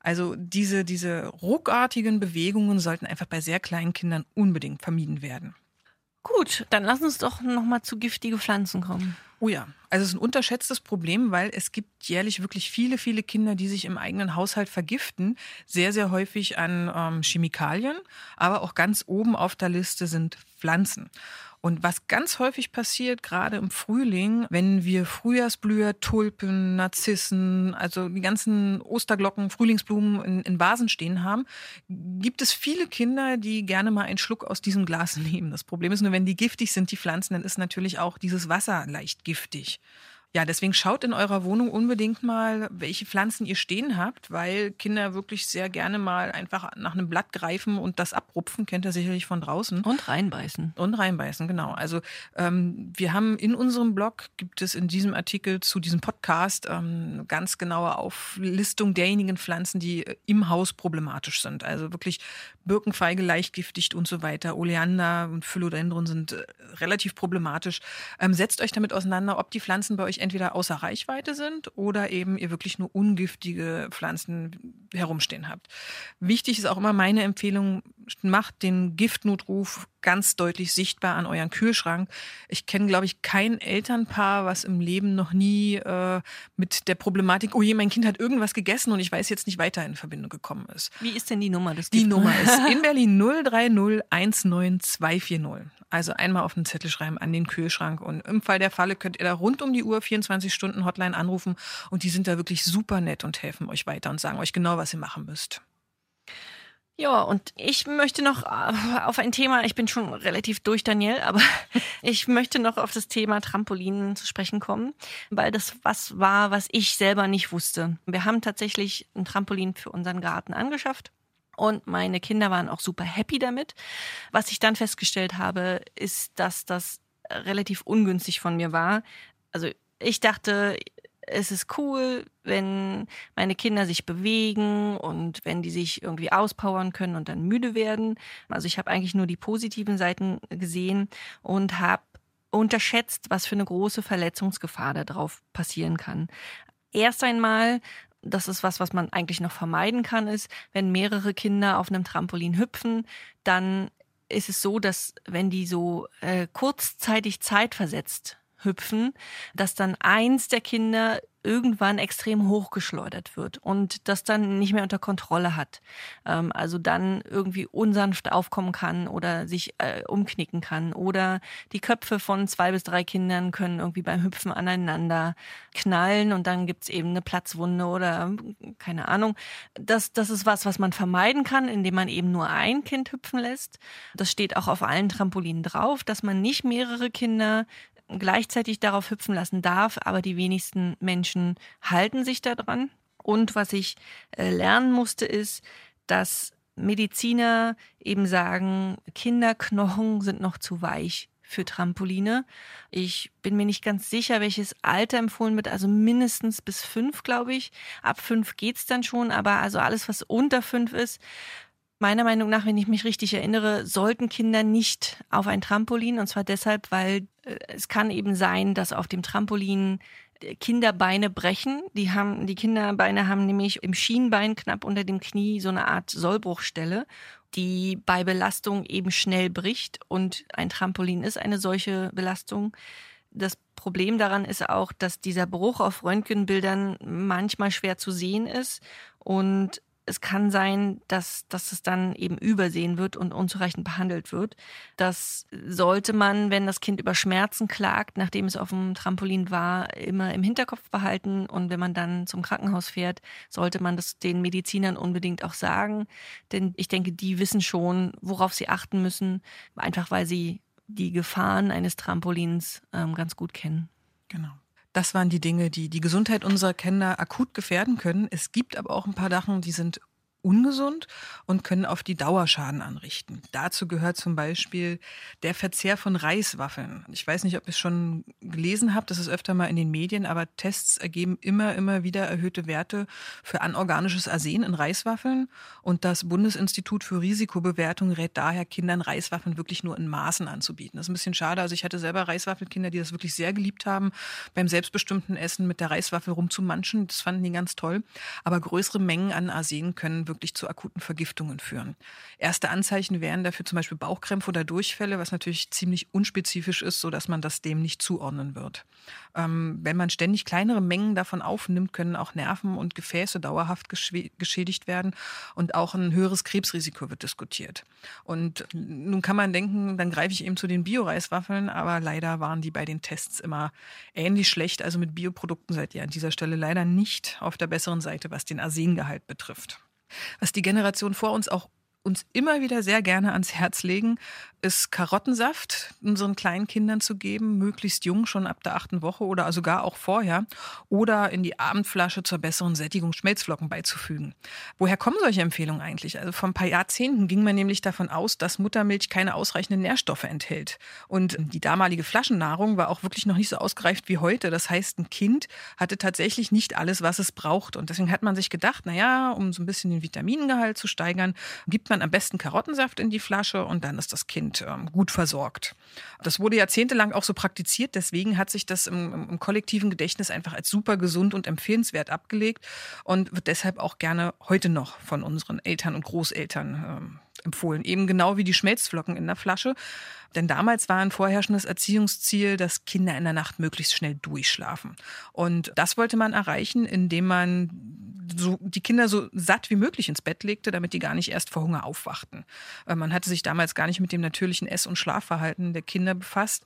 Also diese, diese ruckartigen Bewegungen sollten einfach bei sehr kleinen Kindern unbedingt vermieden werden. Gut, dann lass uns doch nochmal zu giftige Pflanzen kommen. Oh ja, also es ist ein unterschätztes Problem, weil es gibt jährlich wirklich viele, viele Kinder, die sich im eigenen Haushalt vergiften. Sehr, sehr häufig an ähm, Chemikalien, aber auch ganz oben auf der Liste sind Pflanzen. Und was ganz häufig passiert, gerade im Frühling, wenn wir Frühjahrsblüher, Tulpen, Narzissen, also die ganzen Osterglocken, Frühlingsblumen in, in Vasen stehen haben, gibt es viele Kinder, die gerne mal einen Schluck aus diesem Glas (laughs) nehmen. Das Problem ist nur, wenn die giftig sind, die Pflanzen, dann ist natürlich auch dieses Wasser leicht giftig. Ja, deswegen schaut in eurer Wohnung unbedingt mal, welche Pflanzen ihr stehen habt, weil Kinder wirklich sehr gerne mal einfach nach einem Blatt greifen und das abrupfen, kennt ihr sicherlich von draußen. Und reinbeißen. Und reinbeißen, genau. Also ähm, wir haben in unserem Blog, gibt es in diesem Artikel zu diesem Podcast ähm, ganz genaue Auflistung derjenigen Pflanzen, die äh, im Haus problematisch sind. Also wirklich Birkenfeige leichtgiftig und so weiter. Oleander und Philodendron sind äh, relativ problematisch. Ähm, setzt euch damit auseinander, ob die Pflanzen bei euch euch entweder außer Reichweite sind oder eben ihr wirklich nur ungiftige Pflanzen herumstehen habt. Wichtig ist auch immer meine Empfehlung, macht den Giftnotruf ganz deutlich sichtbar an euren Kühlschrank. Ich kenne, glaube ich, kein Elternpaar, was im Leben noch nie äh, mit der Problematik, oh je, mein Kind hat irgendwas gegessen und ich weiß jetzt nicht weiter in Verbindung gekommen ist. Wie ist denn die Nummer des Die Nummer ist (laughs) in Berlin 030 19240. Also einmal auf den Zettel schreiben an den Kühlschrank und im Fall der Falle könnt ihr da rund um die Uhr 24 Stunden Hotline anrufen und die sind da wirklich super nett und helfen euch weiter und sagen euch genau, was ihr machen müsst. Ja, und ich möchte noch äh, auf ein Thema, ich bin schon relativ durch, Daniel, aber (laughs) ich möchte noch auf das Thema Trampolinen zu sprechen kommen, weil das was war, was ich selber nicht wusste. Wir haben tatsächlich ein Trampolin für unseren Garten angeschafft. Und meine Kinder waren auch super happy damit. Was ich dann festgestellt habe, ist, dass das relativ ungünstig von mir war. Also ich dachte, es ist cool, wenn meine Kinder sich bewegen und wenn die sich irgendwie auspowern können und dann müde werden. Also ich habe eigentlich nur die positiven Seiten gesehen und habe unterschätzt, was für eine große Verletzungsgefahr da drauf passieren kann. Erst einmal das ist was, was man eigentlich noch vermeiden kann, ist, wenn mehrere Kinder auf einem Trampolin hüpfen, dann ist es so, dass wenn die so äh, kurzzeitig zeitversetzt hüpfen, dass dann eins der Kinder irgendwann extrem hochgeschleudert wird und das dann nicht mehr unter Kontrolle hat. Ähm, also dann irgendwie unsanft aufkommen kann oder sich äh, umknicken kann. Oder die Köpfe von zwei bis drei Kindern können irgendwie beim Hüpfen aneinander knallen und dann gibt's eben eine Platzwunde oder keine Ahnung. Das, das ist was, was man vermeiden kann, indem man eben nur ein Kind hüpfen lässt. Das steht auch auf allen Trampolinen drauf, dass man nicht mehrere Kinder gleichzeitig darauf hüpfen lassen darf, aber die wenigsten Menschen halten sich daran. Und was ich äh, lernen musste, ist, dass Mediziner eben sagen, Kinderknochen sind noch zu weich für Trampoline. Ich bin mir nicht ganz sicher, welches Alter empfohlen wird, also mindestens bis fünf, glaube ich. Ab fünf geht's dann schon, aber also alles, was unter fünf ist, Meiner Meinung nach, wenn ich mich richtig erinnere, sollten Kinder nicht auf ein Trampolin. Und zwar deshalb, weil äh, es kann eben sein, dass auf dem Trampolin äh, Kinderbeine brechen. Die haben, die Kinderbeine haben nämlich im Schienbein knapp unter dem Knie so eine Art Sollbruchstelle, die bei Belastung eben schnell bricht. Und ein Trampolin ist eine solche Belastung. Das Problem daran ist auch, dass dieser Bruch auf Röntgenbildern manchmal schwer zu sehen ist und es kann sein, dass, dass es dann eben übersehen wird und unzureichend behandelt wird. Das sollte man, wenn das Kind über Schmerzen klagt, nachdem es auf dem Trampolin war, immer im Hinterkopf behalten. Und wenn man dann zum Krankenhaus fährt, sollte man das den Medizinern unbedingt auch sagen. Denn ich denke, die wissen schon, worauf sie achten müssen, einfach weil sie die Gefahren eines Trampolins ähm, ganz gut kennen. Genau. Das waren die Dinge, die die Gesundheit unserer Kinder akut gefährden können. Es gibt aber auch ein paar Sachen, die sind ungesund und können auf die Dauer Schaden anrichten. Dazu gehört zum Beispiel der Verzehr von Reiswaffeln. Ich weiß nicht, ob ihr es schon gelesen habt, das ist öfter mal in den Medien, aber Tests ergeben immer, immer wieder erhöhte Werte für anorganisches Arsen in Reiswaffeln. Und das Bundesinstitut für Risikobewertung rät daher, Kindern Reiswaffeln wirklich nur in Maßen anzubieten. Das ist ein bisschen schade. Also ich hatte selber Reiswaffelkinder, die das wirklich sehr geliebt haben, beim selbstbestimmten Essen mit der Reiswaffel rumzumanschen. Das fanden die ganz toll. Aber größere Mengen an Arsen können wirklich zu akuten Vergiftungen führen. Erste Anzeichen wären dafür zum Beispiel Bauchkrämpfe oder Durchfälle, was natürlich ziemlich unspezifisch ist, sodass man das dem nicht zuordnen wird. Ähm, wenn man ständig kleinere Mengen davon aufnimmt, können auch Nerven und Gefäße dauerhaft geschädigt werden und auch ein höheres Krebsrisiko wird diskutiert. Und nun kann man denken, dann greife ich eben zu den Bio-Reiswaffeln, aber leider waren die bei den Tests immer ähnlich schlecht. Also mit Bioprodukten seid ihr an dieser Stelle leider nicht auf der besseren Seite, was den Arsengehalt betrifft. Was die Generation vor uns auch uns immer wieder sehr gerne ans Herz legen, ist Karottensaft unseren kleinen Kindern zu geben, möglichst jung, schon ab der achten Woche oder sogar auch vorher, oder in die Abendflasche zur besseren Sättigung Schmelzflocken beizufügen. Woher kommen solche Empfehlungen eigentlich? Also vor ein paar Jahrzehnten ging man nämlich davon aus, dass Muttermilch keine ausreichenden Nährstoffe enthält. Und die damalige Flaschennahrung war auch wirklich noch nicht so ausgereift wie heute. Das heißt, ein Kind hatte tatsächlich nicht alles, was es braucht. Und deswegen hat man sich gedacht, naja, um so ein bisschen den Vitamingehalt zu steigern, gibt man am besten Karottensaft in die Flasche und dann ist das Kind Kind ähm, gut versorgt. Das wurde jahrzehntelang auch so praktiziert, deswegen hat sich das im, im kollektiven Gedächtnis einfach als super gesund und empfehlenswert abgelegt und wird deshalb auch gerne heute noch von unseren Eltern und Großeltern ähm, empfohlen. Eben genau wie die Schmelzflocken in der Flasche. Denn damals war ein vorherrschendes Erziehungsziel, dass Kinder in der Nacht möglichst schnell durchschlafen. Und das wollte man erreichen, indem man so die Kinder so satt wie möglich ins Bett legte, damit die gar nicht erst vor Hunger aufwachten. Äh, man hatte sich damals gar nicht mit dem natürlichen Ess- und Schlafverhalten der Kinder befasst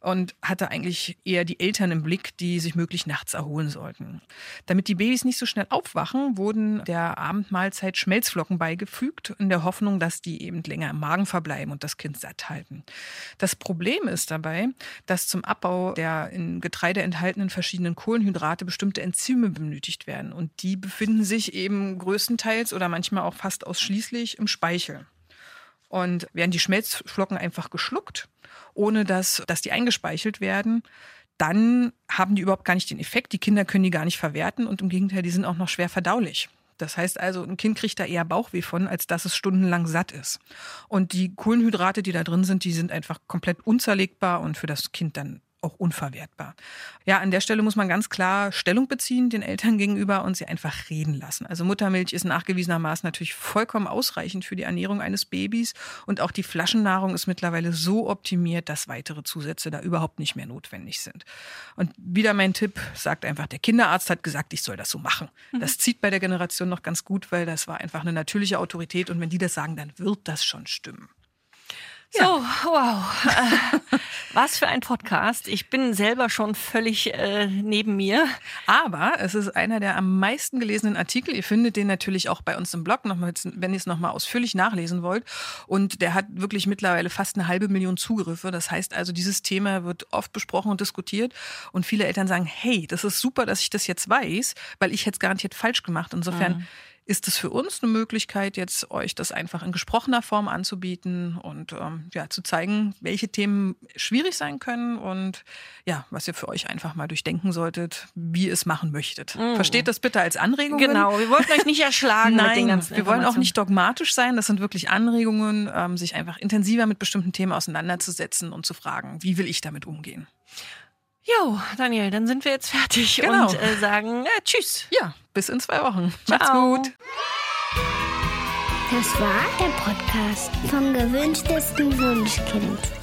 und hatte eigentlich eher die Eltern im Blick, die sich möglichst nachts erholen sollten. Damit die Babys nicht so schnell aufwachen, wurden der Abendmahlzeit Schmelzflocken beigefügt, in der Hoffnung, dass die eben länger im Magen verbleiben und das Kind satt halten. Das Problem ist dabei, dass zum Abbau der in Getreide enthaltenen verschiedenen Kohlenhydrate bestimmte Enzyme benötigt werden. Und die befinden sich eben größtenteils oder manchmal auch fast ausschließlich im Speichel. Und werden die Schmelzflocken einfach geschluckt, ohne dass, dass die eingespeichelt werden, dann haben die überhaupt gar nicht den Effekt. Die Kinder können die gar nicht verwerten und im Gegenteil, die sind auch noch schwer verdaulich. Das heißt also, ein Kind kriegt da eher Bauchweh von, als dass es stundenlang satt ist. Und die Kohlenhydrate, die da drin sind, die sind einfach komplett unzerlegbar und für das Kind dann auch unverwertbar. Ja, an der Stelle muss man ganz klar Stellung beziehen den Eltern gegenüber und sie einfach reden lassen. Also Muttermilch ist nachgewiesenermaßen natürlich vollkommen ausreichend für die Ernährung eines Babys und auch die Flaschennahrung ist mittlerweile so optimiert, dass weitere Zusätze da überhaupt nicht mehr notwendig sind. Und wieder mein Tipp, sagt einfach, der Kinderarzt hat gesagt, ich soll das so machen. Mhm. Das zieht bei der Generation noch ganz gut, weil das war einfach eine natürliche Autorität und wenn die das sagen, dann wird das schon stimmen. So, wow. Äh, was für ein Podcast. Ich bin selber schon völlig äh, neben mir. Aber es ist einer der am meisten gelesenen Artikel. Ihr findet den natürlich auch bei uns im Blog, nochmal, wenn ihr es nochmal ausführlich nachlesen wollt. Und der hat wirklich mittlerweile fast eine halbe Million Zugriffe. Das heißt also, dieses Thema wird oft besprochen und diskutiert. Und viele Eltern sagen, hey, das ist super, dass ich das jetzt weiß, weil ich hätte es garantiert falsch gemacht. Insofern mhm ist es für uns eine Möglichkeit, jetzt euch das einfach in gesprochener Form anzubieten und ähm, ja, zu zeigen, welche Themen schwierig sein können und ja, was ihr für euch einfach mal durchdenken solltet, wie ihr es machen möchtet. Mhm. Versteht das bitte als Anregung. Genau, wir wollten euch nicht erschlagen Nein, mit den ganzen Wir wollen auch nicht dogmatisch sein, das sind wirklich Anregungen, ähm, sich einfach intensiver mit bestimmten Themen auseinanderzusetzen und zu fragen, wie will ich damit umgehen. Jo, Daniel, dann sind wir jetzt fertig genau. und äh, sagen äh, Tschüss. Ja, bis in zwei Wochen. Ciao. Macht's gut. Das war der Podcast vom gewünschtesten Wunschkind.